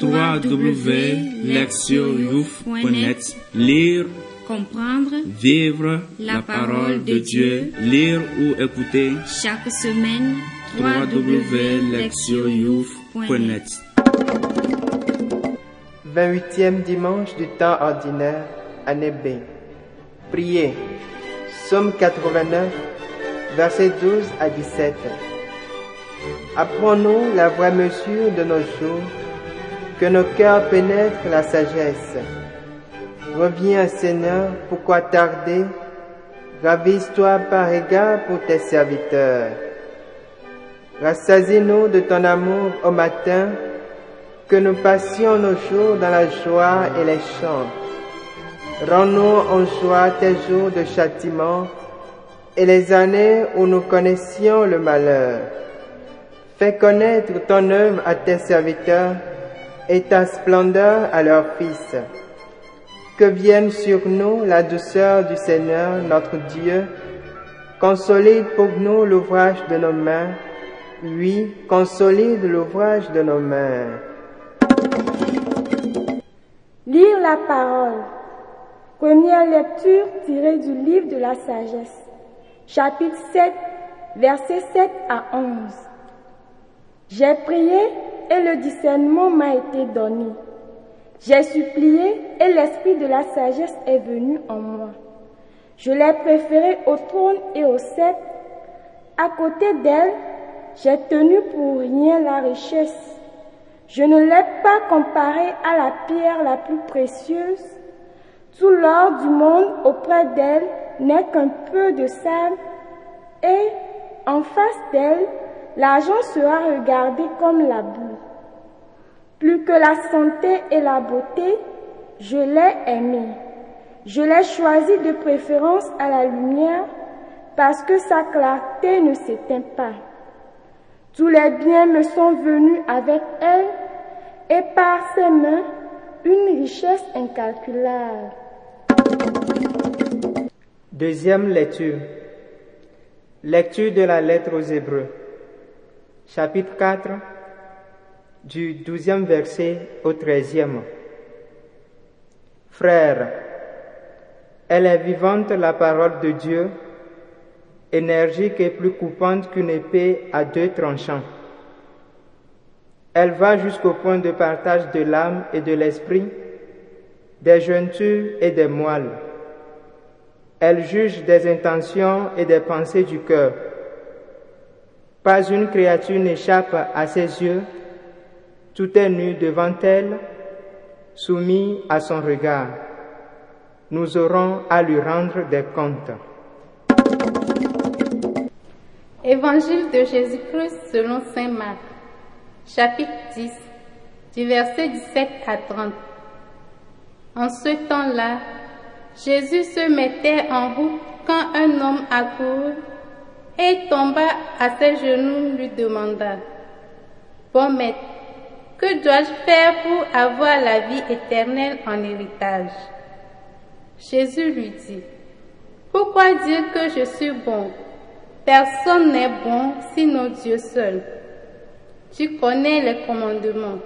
www.lectioyouf.net Lire, comprendre, vivre la parole de Dieu, lire ou écouter chaque semaine www.lectioyouf.net 28e dimanche du temps ordinaire, année B. Priez. Somme 89, versets 12 à 17. Apprenons la vraie mesure de nos jours, que nos cœurs pénètrent la sagesse. Reviens, Seigneur, pourquoi tarder? Ravise-toi par égard pour tes serviteurs. Rassasie-nous de ton amour au matin, que nous passions nos jours dans la joie et les chants. Rends-nous en joie tes jours de châtiment et les années où nous connaissions le malheur. Fais connaître ton œuvre à tes serviteurs et ta splendeur à leurs fils. Que vienne sur nous la douceur du Seigneur notre Dieu, consolide pour nous l'ouvrage de nos mains, oui, consolide l'ouvrage de nos mains. Lire la parole. Première lecture tirée du livre de la sagesse. Chapitre 7, versets 7 à 11. J'ai prié et le discernement m'a été donné. J'ai supplié et l'esprit de la sagesse est venu en moi. Je l'ai préféré au trône et au sceptre. À côté d'elle, j'ai tenu pour rien la richesse. Je ne l'ai pas comparée à la pierre la plus précieuse. Tout l'or du monde auprès d'elle n'est qu'un peu de sable et en face d'elle, l'argent sera regardé comme la boue. Plus que la santé et la beauté, je l'ai aimée. Je l'ai choisie de préférence à la lumière parce que sa clarté ne s'éteint pas. Tous les biens me sont venus avec elle et par ses mains une richesse incalculable. Deuxième lecture. Lecture de la lettre aux Hébreux. Chapitre 4 du douzième verset au treizième. Frères, elle est vivante la parole de Dieu, énergique et plus coupante qu'une épée à deux tranchants. Elle va jusqu'au point de partage de l'âme et de l'esprit, des jointures et des moelles. Elle juge des intentions et des pensées du cœur. Pas une créature n'échappe à ses yeux, tout est nu devant elle, soumis à son regard. Nous aurons à lui rendre des comptes. Évangile de Jésus-Christ selon Saint Marc, chapitre 10, du verset 17 à 30. En ce temps-là, Jésus se mettait en route quand un homme accourut et tomba à ses genoux lui demanda, Bon maître, que dois-je faire pour avoir la vie éternelle en héritage? Jésus lui dit, Pourquoi dire que je suis bon? Personne n'est bon sinon Dieu seul. Tu connais les commandements.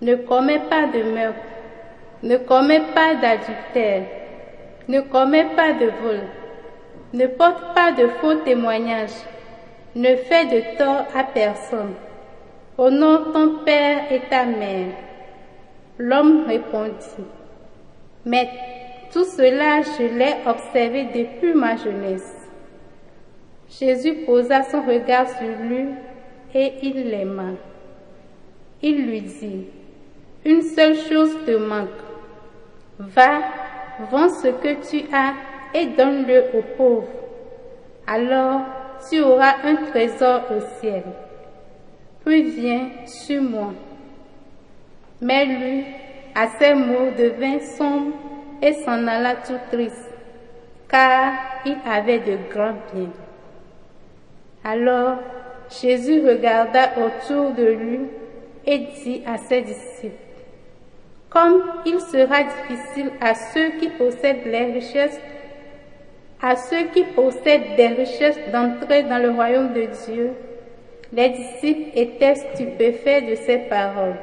Ne commets pas de meurtre. Ne commets pas d'adultère. Ne commets pas de vol. Ne porte pas de faux témoignages. Ne fais de tort à personne. Honore ton père et ta mère. L'homme répondit, Mais tout cela je l'ai observé depuis ma jeunesse. Jésus posa son regard sur lui et il l'aima. Il lui dit, Une seule chose te manque. Va, vends ce que tu as et donne-le aux pauvres. Alors tu auras un trésor au ciel puis viens sur moi. Mais lui, à ces mots, devint sombre et s'en alla tout triste, car il avait de grands biens. Alors Jésus regarda autour de lui et dit à ses disciples, Comme il sera difficile à ceux qui possèdent les richesses, à ceux qui possèdent des richesses d'entrer dans le royaume de Dieu, les disciples étaient stupéfaits de ces paroles.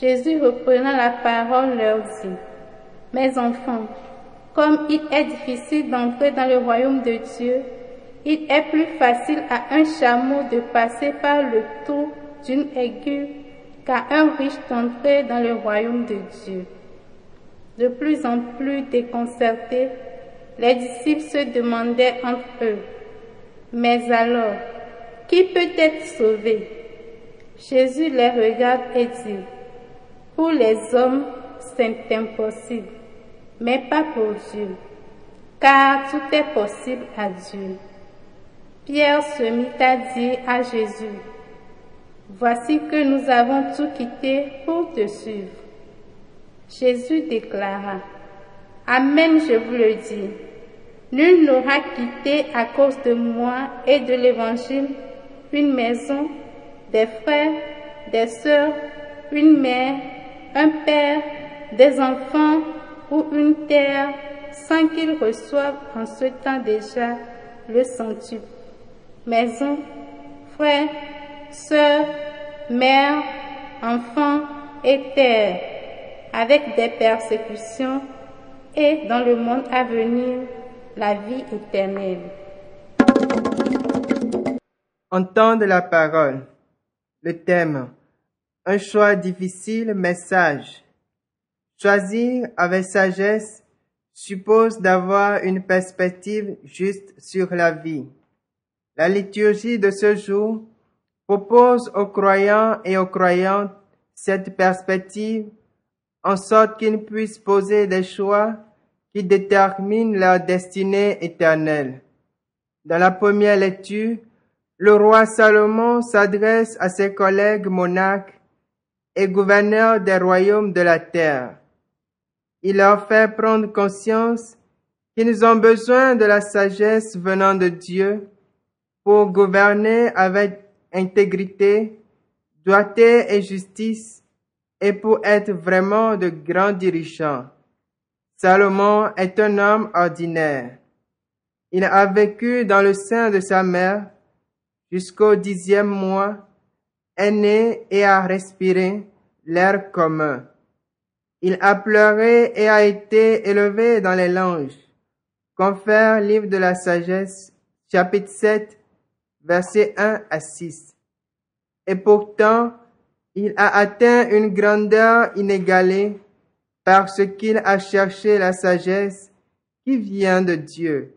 Jésus reprenant la parole leur dit, Mes enfants, comme il est difficile d'entrer dans le royaume de Dieu, il est plus facile à un chameau de passer par le trou d'une aiguille qu'à un riche d'entrer dans le royaume de Dieu. De plus en plus déconcertés, les disciples se demandaient entre eux, Mais alors, qui peut être sauvé? Jésus les regarde et dit, Pour les hommes, c'est impossible, mais pas pour Dieu, car tout est possible à Dieu. Pierre se mit à dire à Jésus, Voici que nous avons tout quitté pour te suivre. Jésus déclara, Amen, je vous le dis. Nul n'aura quitté à cause de moi et de l'Évangile une maison, des frères, des sœurs, une mère, un père, des enfants ou une terre sans qu'il reçoive en ce temps déjà le centuple. Maison, frères, sœurs, mères, enfants et terre, avec des persécutions et dans le monde à venir, la vie éternelle. Entendre la parole. Le thème. Un choix difficile, mais sage. Choisir avec sagesse suppose d'avoir une perspective juste sur la vie. La liturgie de ce jour propose aux croyants et aux croyantes cette perspective en sorte qu'ils puissent poser des choix qui déterminent leur destinée éternelle. Dans la première lecture, le roi Salomon s'adresse à ses collègues monarques et gouverneurs des royaumes de la terre. Il leur fait prendre conscience qu'ils ont besoin de la sagesse venant de Dieu pour gouverner avec intégrité, doigté et justice et pour être vraiment de grands dirigeants. Salomon est un homme ordinaire. Il a vécu dans le sein de sa mère jusqu'au dixième mois, est né et a respiré l'air commun. Il a pleuré et a été élevé dans les langes. Confère livre de la sagesse, chapitre 7, versets 1 à 6. Et pourtant, il a atteint une grandeur inégalée parce qu'il a cherché la sagesse qui vient de Dieu.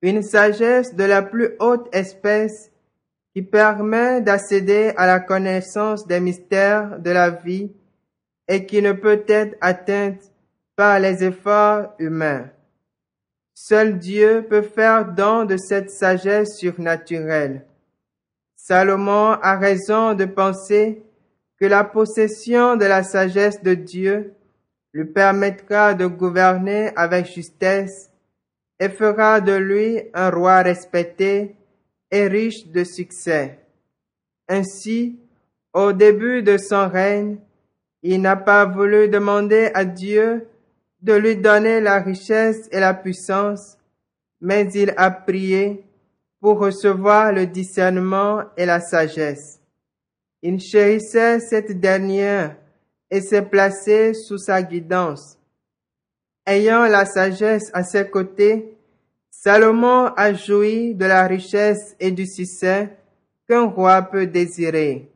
Une sagesse de la plus haute espèce qui permet d'accéder à la connaissance des mystères de la vie et qui ne peut être atteinte par les efforts humains. Seul Dieu peut faire don de cette sagesse surnaturelle. Salomon a raison de penser que la possession de la sagesse de Dieu lui permettra de gouverner avec justesse et fera de lui un roi respecté et riche de succès. Ainsi, au début de son règne, il n'a pas voulu demander à Dieu de lui donner la richesse et la puissance, mais il a prié pour recevoir le discernement et la sagesse. Il chérissait cette dernière et s'est placé sous sa guidance. Ayant la sagesse à ses côtés, Salomon a joui de la richesse et du succès qu'un roi peut désirer.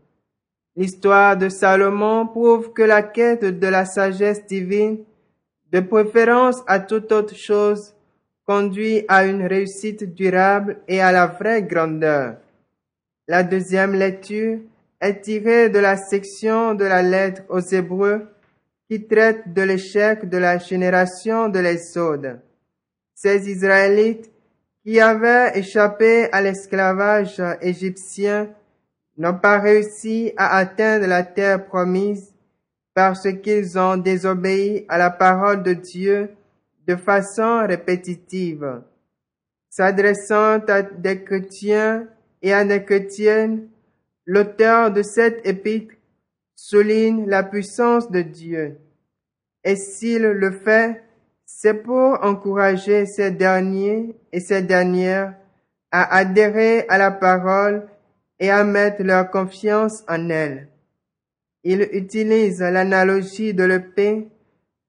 L'histoire de Salomon prouve que la quête de la sagesse divine de préférence à toute autre chose, conduit à une réussite durable et à la vraie grandeur. La deuxième lecture est tirée de la section de la lettre aux Hébreux qui traite de l'échec de la génération de l'Exode. Ces Israélites qui avaient échappé à l'esclavage égyptien n'ont pas réussi à atteindre la terre promise parce qu'ils ont désobéi à la parole de Dieu de façon répétitive. S'adressant à des chrétiens et à des chrétiennes, l'auteur de cette épître souligne la puissance de Dieu. Et s'il le fait, c'est pour encourager ces derniers et ces dernières à adhérer à la parole et à mettre leur confiance en elle. Il utilise l'analogie de l'épée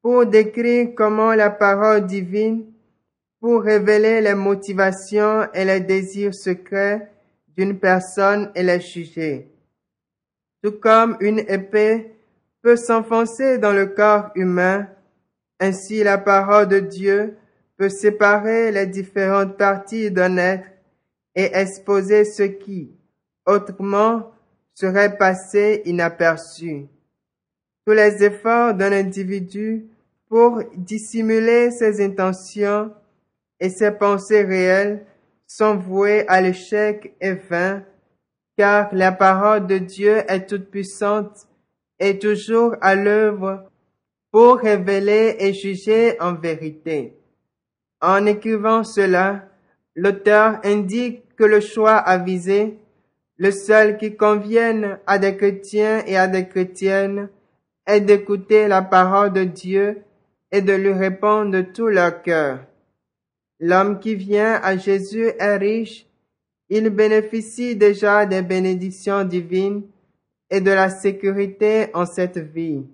pour décrire comment la parole divine, pour révéler les motivations et les désirs secrets d'une personne et les juger. Tout comme une épée peut s'enfoncer dans le corps humain, ainsi la parole de Dieu peut séparer les différentes parties d'un être et exposer ce qui, autrement, serait passé inaperçu. Tous les efforts d'un individu pour dissimuler ses intentions et ses pensées réelles sont voués à l'échec et vain, car la parole de Dieu est toute puissante et toujours à l'œuvre pour révéler et juger en vérité. En écrivant cela, l'auteur indique que le choix avisé, le seul qui convienne à des chrétiens et à des chrétiennes, est d'écouter la parole de Dieu de lui répondre de tout leur cœur. L'homme qui vient à Jésus est riche, il bénéficie déjà des bénédictions divines et de la sécurité en cette vie.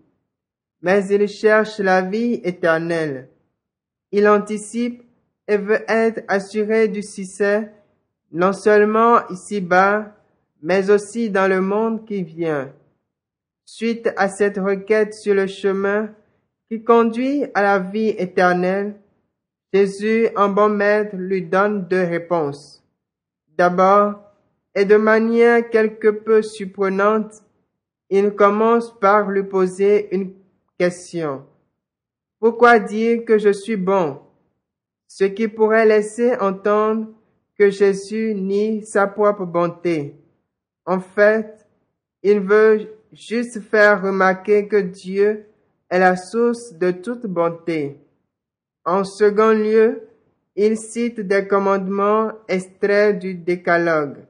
Mais il cherche la vie éternelle. Il anticipe et veut être assuré du succès, non seulement ici-bas, mais aussi dans le monde qui vient. Suite à cette requête sur le chemin qui conduit à la vie éternelle, Jésus, en bon maître, lui donne deux réponses. D'abord, et de manière quelque peu surprenante, il commence par lui poser une question. Pourquoi dire que je suis bon? Ce qui pourrait laisser entendre que Jésus nie sa propre bonté. En fait, il veut juste faire remarquer que Dieu la source de toute bonté. En second lieu, il cite des commandements extraits du décalogue.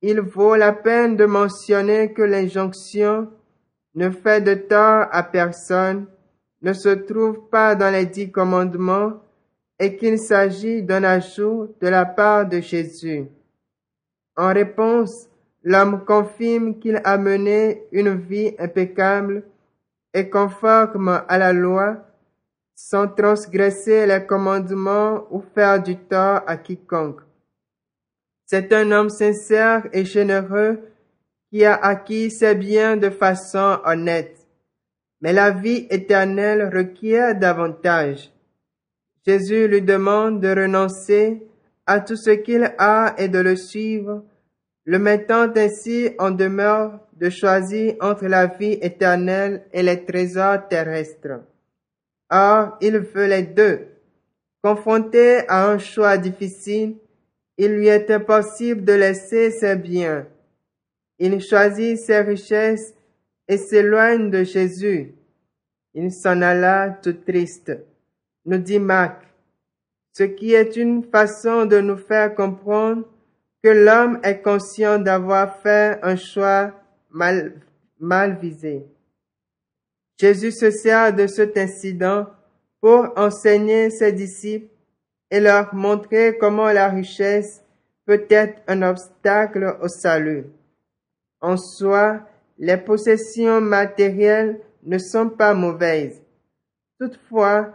Il vaut la peine de mentionner que l'injonction ne fait de tort à personne ne se trouve pas dans les dix commandements et qu'il s'agit d'un ajout de la part de Jésus. En réponse, l'homme confirme qu'il a mené une vie impeccable et conforme à la loi, sans transgresser les commandements ou faire du tort à quiconque. C'est un homme sincère et généreux qui a acquis ses biens de façon honnête. Mais la vie éternelle requiert davantage. Jésus lui demande de renoncer à tout ce qu'il a et de le suivre, le mettant ainsi en demeure de choisir entre la vie éternelle et les trésors terrestres. Or, il veut les deux. Confronté à un choix difficile, il lui est impossible de laisser ses biens. Il choisit ses richesses et s'éloigne de Jésus. Il s'en alla tout triste, nous dit Marc, ce qui est une façon de nous faire comprendre que l'homme est conscient d'avoir fait un choix mal, mal visé. Jésus se sert de cet incident pour enseigner ses disciples et leur montrer comment la richesse peut être un obstacle au salut. En soi, les possessions matérielles ne sont pas mauvaises. Toutefois,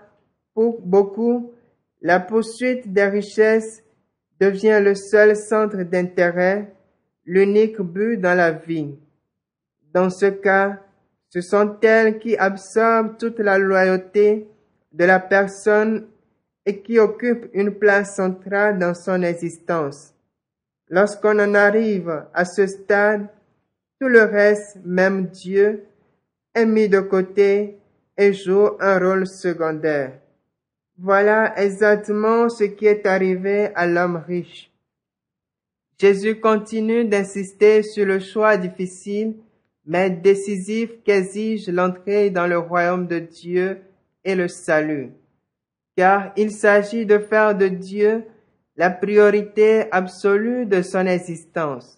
pour beaucoup, la poursuite des richesses devient le seul centre d'intérêt, l'unique but dans la vie. Dans ce cas, ce sont elles qui absorbent toute la loyauté de la personne et qui occupent une place centrale dans son existence. Lorsqu'on en arrive à ce stade, tout le reste, même Dieu, est mis de côté et joue un rôle secondaire. Voilà exactement ce qui est arrivé à l'homme riche. Jésus continue d'insister sur le choix difficile mais décisif qu'exige l'entrée dans le royaume de Dieu et le salut. Car il s'agit de faire de Dieu la priorité absolue de son existence.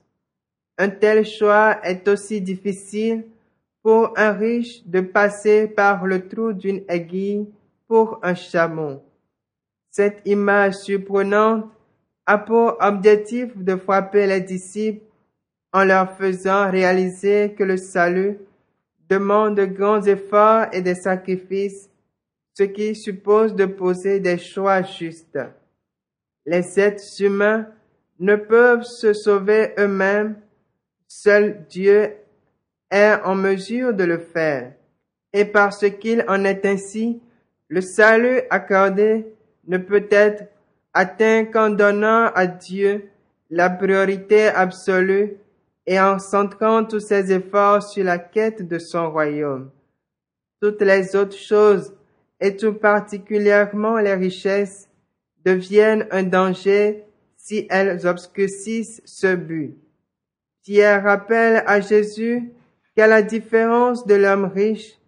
Un tel choix est aussi difficile pour un riche de passer par le trou d'une aiguille pour un chameau. Cette image surprenante a pour objectif de frapper les disciples en leur faisant réaliser que le salut demande de grands efforts et des sacrifices, ce qui suppose de poser des choix justes. Les êtres humains ne peuvent se sauver eux-mêmes, seul Dieu est en mesure de le faire. Et parce qu'il en est ainsi, le salut accordé ne peut être atteint qu'en donnant à Dieu la priorité absolue et en centrant tous ses efforts sur la quête de son royaume. Toutes les autres choses, et tout particulièrement les richesses, deviennent un danger si elles obscurcissent ce but. Pierre rappelle à Jésus qu'à la différence de l'homme riche,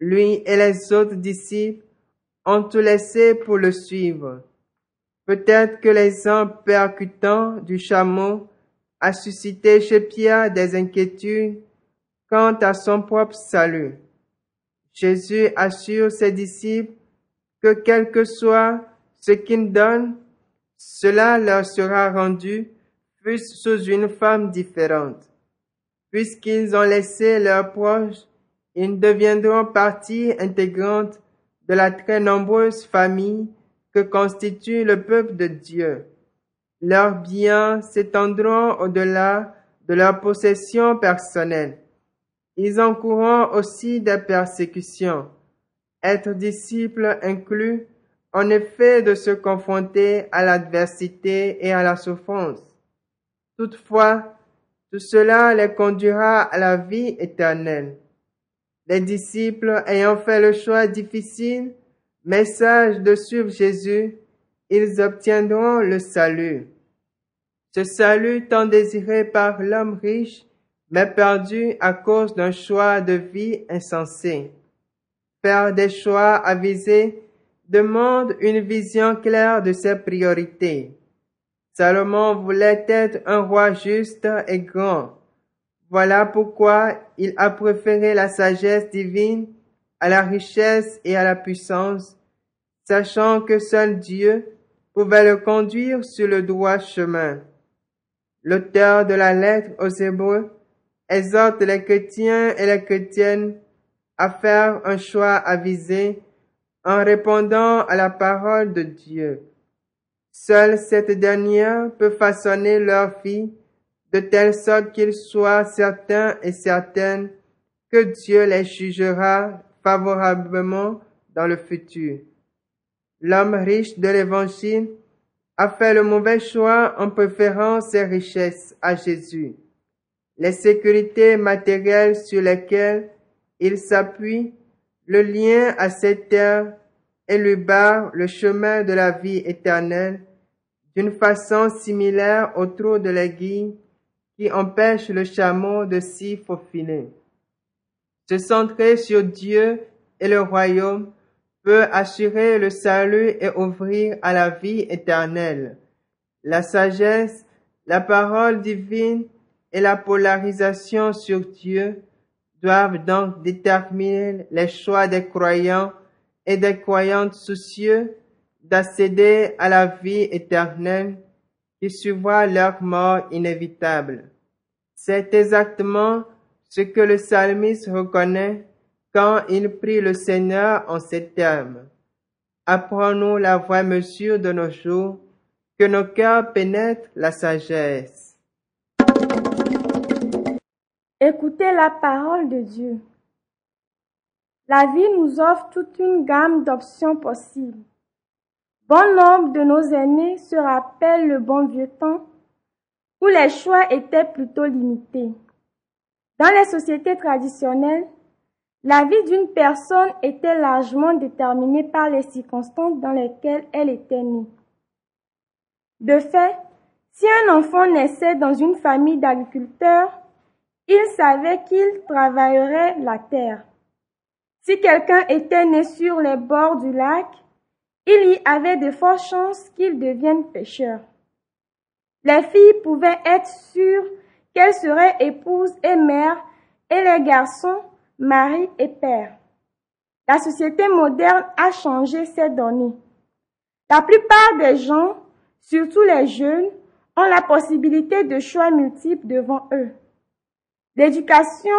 lui et les autres disciples ont tout laissé pour le suivre. Peut-être que l'exemple percutant du chameau a suscité chez Pierre des inquiétudes quant à son propre salut. Jésus assure ses disciples que quel que soit ce qu'ils donnent, cela leur sera rendu, fût sous une forme différente. Puisqu'ils ont laissé leurs proches, ils deviendront partie intégrante de la très nombreuse famille que constitue le peuple de Dieu. Leurs biens s'étendront au-delà de leurs possessions personnelles. Ils encourront aussi des persécutions. Être disciple inclut en effet de se confronter à l'adversité et à la souffrance. Toutefois, tout cela les conduira à la vie éternelle. Les disciples ayant fait le choix difficile, mais sage de suivre Jésus, ils obtiendront le salut. Ce salut tant désiré par l'homme riche, mais perdu à cause d'un choix de vie insensé. Faire des choix avisés demande une vision claire de ses priorités. Salomon voulait être un roi juste et grand. Voilà pourquoi il a préféré la sagesse divine à la richesse et à la puissance, sachant que seul Dieu pouvait le conduire sur le droit chemin. L'auteur de la lettre aux Hébreux exhorte les chrétiens et les chrétiennes à faire un choix avisé en répondant à la parole de Dieu. Seule cette dernière peut façonner leur vie de telle sorte qu'ils soient certains et certaines que Dieu les jugera favorablement dans le futur. L'homme riche de l'Évangile a fait le mauvais choix en préférant ses richesses à Jésus. Les sécurités matérielles sur lesquelles il s'appuie, le lien à cette terre et lui barre le chemin de la vie éternelle d'une façon similaire au trou de l'aiguille qui empêche le chameau de s'y faufiler. Se centrer sur Dieu et le royaume peut assurer le salut et ouvrir à la vie éternelle. La sagesse, la parole divine et la polarisation sur Dieu doivent donc déterminer les choix des croyants et des croyantes soucieux d'accéder à la vie éternelle qui suivra leur mort inévitable. C'est exactement ce que le psalmiste reconnaît quand il prie le Seigneur en ces termes. Apprenons la vraie mesure de nos jours, que nos cœurs pénètrent la sagesse. Écoutez la parole de Dieu. La vie nous offre toute une gamme d'options possibles. Bon nombre de nos aînés se rappellent le bon vieux temps où les choix étaient plutôt limités. Dans les sociétés traditionnelles, la vie d'une personne était largement déterminée par les circonstances dans lesquelles elle était née. De fait, si un enfant naissait dans une famille d'agriculteurs, il savait qu'il travaillerait la terre. Si quelqu'un était né sur les bords du lac, il y avait de fortes chances qu'il devienne pêcheur. Les filles pouvaient être sûres qu'elles seraient épouses et mères et les garçons mari et père. La société moderne a changé ces données. La plupart des gens, surtout les jeunes, ont la possibilité de choix multiples devant eux. L'éducation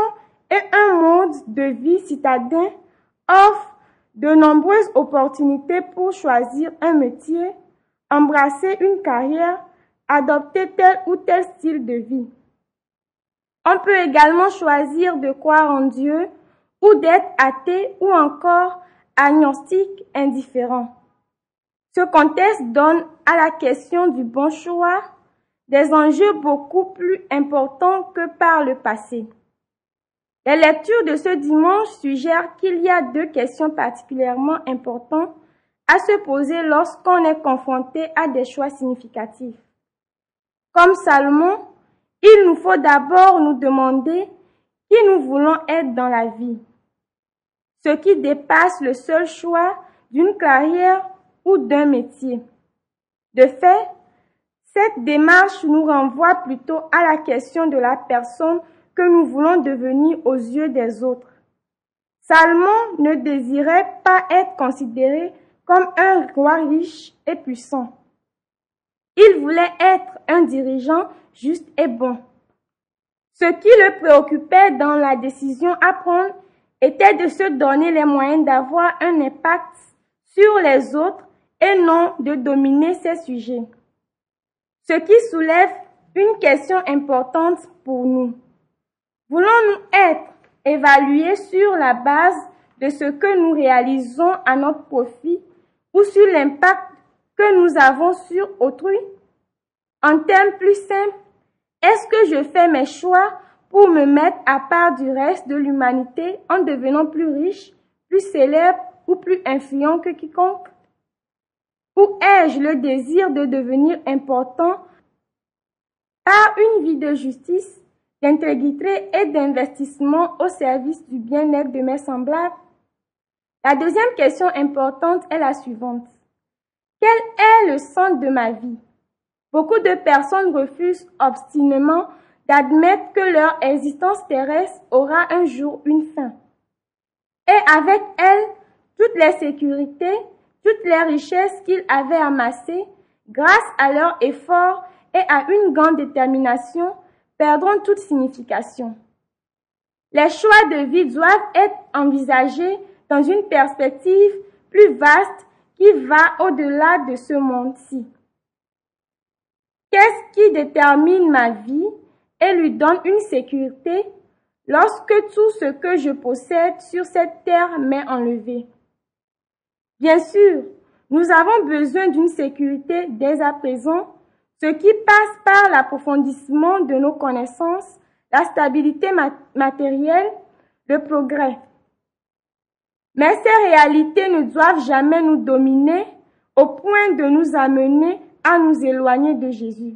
est un monde de vie citadin offre de nombreuses opportunités pour choisir un métier, embrasser une carrière, adopter tel ou tel style de vie. On peut également choisir de croire en Dieu ou d'être athée ou encore agnostique indifférent. Ce contexte donne à la question du bon choix des enjeux beaucoup plus importants que par le passé. Les lectures de ce dimanche suggèrent qu'il y a deux questions particulièrement importantes à se poser lorsqu'on est confronté à des choix significatifs. Comme Salomon, il nous faut d'abord nous demander qui nous voulons être dans la vie, ce qui dépasse le seul choix d'une carrière ou d'un métier. De fait, cette démarche nous renvoie plutôt à la question de la personne que nous voulons devenir aux yeux des autres. Salomon ne désirait pas être considéré comme un roi riche et puissant. Il voulait être un dirigeant juste et bon. Ce qui le préoccupait dans la décision à prendre était de se donner les moyens d'avoir un impact sur les autres et non de dominer ces sujets. Ce qui soulève une question importante pour nous. Voulons-nous être évalués sur la base de ce que nous réalisons à notre profit ou sur l'impact que nous avons sur autrui? En termes plus simples, est-ce que je fais mes choix pour me mettre à part du reste de l'humanité en devenant plus riche, plus célèbre ou plus influent que quiconque? Ou ai-je le désir de devenir important par une vie de justice, d'intégrité et d'investissement au service du bien-être de mes semblables La deuxième question importante est la suivante. Quel est le centre de ma vie? Beaucoup de personnes refusent obstinément d'admettre que leur existence terrestre aura un jour une fin. Et avec elle, toutes les sécurités, toutes les richesses qu'ils avaient amassées, grâce à leur effort et à une grande détermination, perdront toute signification. Les choix de vie doivent être envisagés dans une perspective plus vaste qui va au-delà de ce monde-ci. Qu'est-ce qui détermine ma vie et lui donne une sécurité lorsque tout ce que je possède sur cette terre m'est enlevé? Bien sûr, nous avons besoin d'une sécurité dès à présent, ce qui passe par l'approfondissement de nos connaissances, la stabilité matérielle, le progrès. Mais ces réalités ne doivent jamais nous dominer au point de nous amener à nous éloigner de Jésus.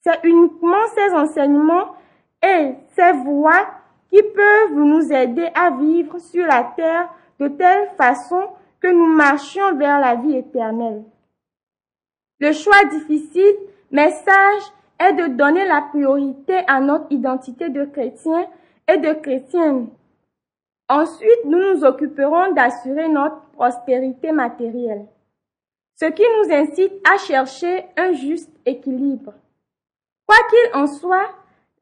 C'est uniquement ces enseignements et ces voies qui peuvent nous aider à vivre sur la terre de telle façon que nous marchions vers la vie éternelle. Le choix difficile, mais sage, est de donner la priorité à notre identité de chrétien et de chrétienne. Ensuite, nous nous occuperons d'assurer notre prospérité matérielle ce qui nous incite à chercher un juste équilibre. Quoi qu'il en soit,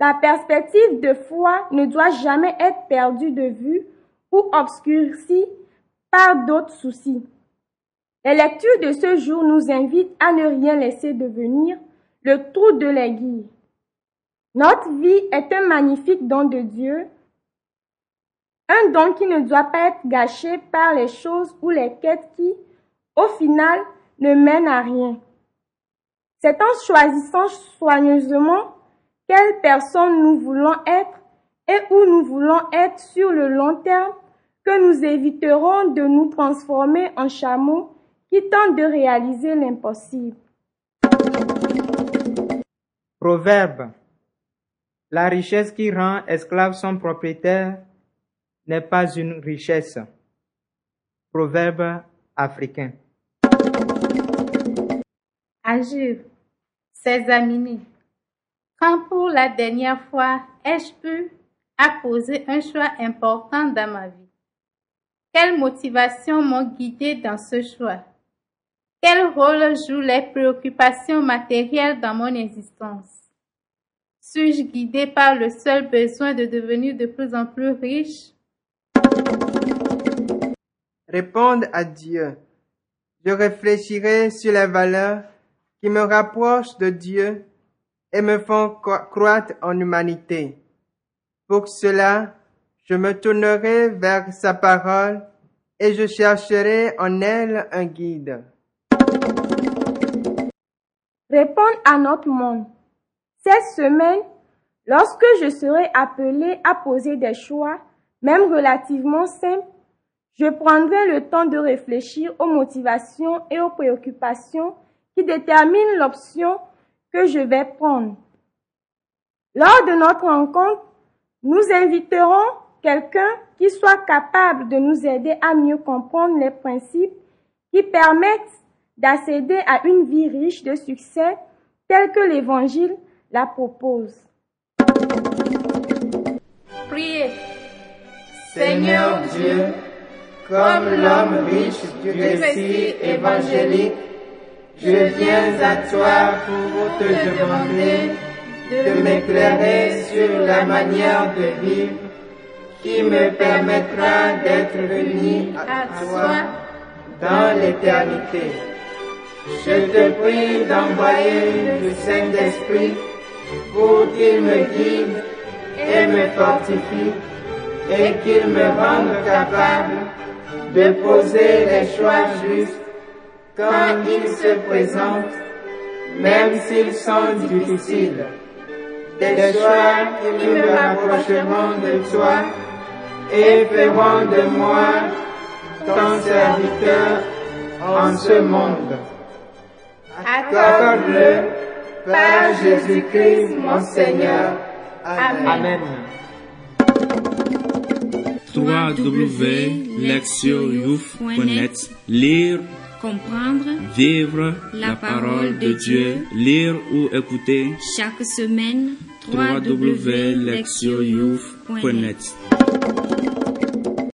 la perspective de foi ne doit jamais être perdue de vue ou obscurcie par d'autres soucis. Les lectures de ce jour nous invitent à ne rien laisser devenir le trou de l'aiguille. Notre vie est un magnifique don de Dieu, un don qui ne doit pas être gâché par les choses ou les quêtes qui, au final, ne mène à rien. C'est en choisissant soigneusement quelle personne nous voulons être et où nous voulons être sur le long terme que nous éviterons de nous transformer en chameaux qui tentent de réaliser l'impossible. Proverbe. La richesse qui rend esclave son propriétaire n'est pas une richesse. Proverbe africain. Agir, s'examiner. Quand pour la dernière fois ai-je pu apposer un choix important dans ma vie? Quelles motivations m'ont guidé dans ce choix? Quel rôle jouent les préoccupations matérielles dans mon existence? Suis-je guidé par le seul besoin de devenir de plus en plus riche? Répondre à Dieu. Je réfléchirai sur les valeurs qui me rapprochent de Dieu et me font cro- croître en humanité. Pour cela, je me tournerai vers sa parole et je chercherai en elle un guide. Répondre à notre monde. Cette semaine, lorsque je serai appelé à poser des choix, même relativement simples, je prendrai le temps de réfléchir aux motivations et aux préoccupations qui déterminent l'option que je vais prendre. Lors de notre rencontre, nous inviterons quelqu'un qui soit capable de nous aider à mieux comprendre les principes qui permettent d'accéder à une vie riche de succès telle que l'Évangile la propose. Priez. Seigneur Dieu, comme l'homme riche du récit évangélique, je viens à toi pour te demander de m'éclairer sur la manière de vivre qui me permettra d'être uni à toi dans l'éternité. Je te prie d'envoyer le Saint-Esprit pour qu'il me guide et me fortifie et qu'il me rende capable de poser les choix justes quand ils se présentent, même s'ils sont difficiles. Des choix qui me rapprocheront de toi et feront de moi ton serviteur en ce monde. Accorde-le par Jésus-Christ mon Seigneur. Amen. www.lectioyouf.net Lire, Comprendre vivre La la parole de Dieu, lire ou écouter chaque semaine www.lectioyouf.net